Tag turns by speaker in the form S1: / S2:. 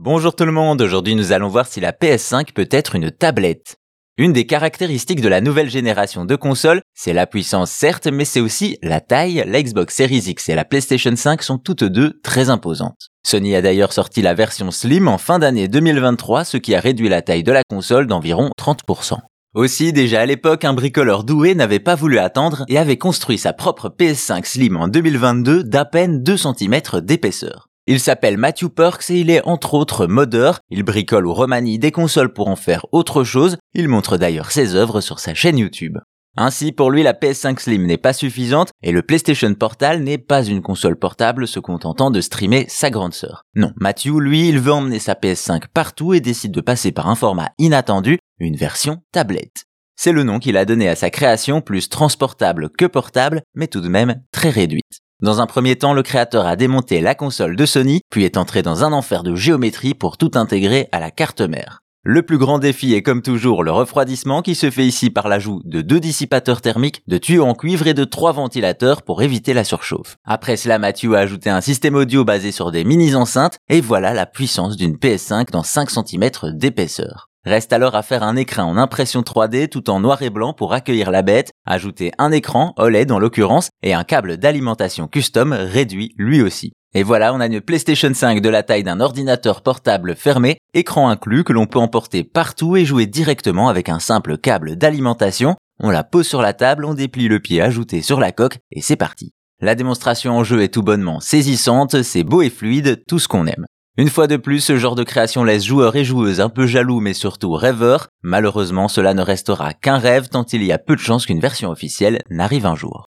S1: Bonjour tout le monde, aujourd'hui nous allons voir si la PS5 peut être une tablette. Une des caractéristiques de la nouvelle génération de consoles, c'est la puissance certes, mais c'est aussi la taille. La Xbox Series X et la PlayStation 5 sont toutes deux très imposantes. Sony a d'ailleurs sorti la version Slim en fin d'année 2023, ce qui a réduit la taille de la console d'environ 30%. Aussi, déjà à l'époque, un bricoleur doué n'avait pas voulu attendre et avait construit sa propre PS5 Slim en 2022 d'à peine 2 cm d'épaisseur. Il s'appelle Matthew Perks et il est entre autres modeur, il bricole ou remanie des consoles pour en faire autre chose, il montre d'ailleurs ses œuvres sur sa chaîne YouTube. Ainsi, pour lui, la PS5 Slim n'est pas suffisante et le PlayStation Portal n'est pas une console portable se contentant de streamer sa grande sœur. Non, Matthew, lui, il veut emmener sa PS5 partout et décide de passer par un format inattendu, une version tablette. C'est le nom qu'il a donné à sa création, plus transportable que portable, mais tout de même très réduite. Dans un premier temps, le créateur a démonté la console de Sony, puis est entré dans un enfer de géométrie pour tout intégrer à la carte mère. Le plus grand défi est comme toujours le refroidissement qui se fait ici par l'ajout de deux dissipateurs thermiques, de tuyaux en cuivre et de trois ventilateurs pour éviter la surchauffe. Après cela, Mathieu a ajouté un système audio basé sur des mini enceintes et voilà la puissance d'une PS5 dans 5 cm d'épaisseur. Reste alors à faire un écran en impression 3D tout en noir et blanc pour accueillir la bête, ajouter un écran, OLED en l'occurrence, et un câble d'alimentation custom réduit lui aussi. Et voilà, on a une PlayStation 5 de la taille d'un ordinateur portable fermé, écran inclus que l'on peut emporter partout et jouer directement avec un simple câble d'alimentation. On la pose sur la table, on déplie le pied ajouté sur la coque et c'est parti. La démonstration en jeu est tout bonnement saisissante, c'est beau et fluide, tout ce qu'on aime. Une fois de plus, ce genre de création laisse joueurs et joueuses un peu jaloux mais surtout rêveurs. Malheureusement, cela ne restera qu'un rêve tant il y a peu de chances qu'une version officielle n'arrive un jour.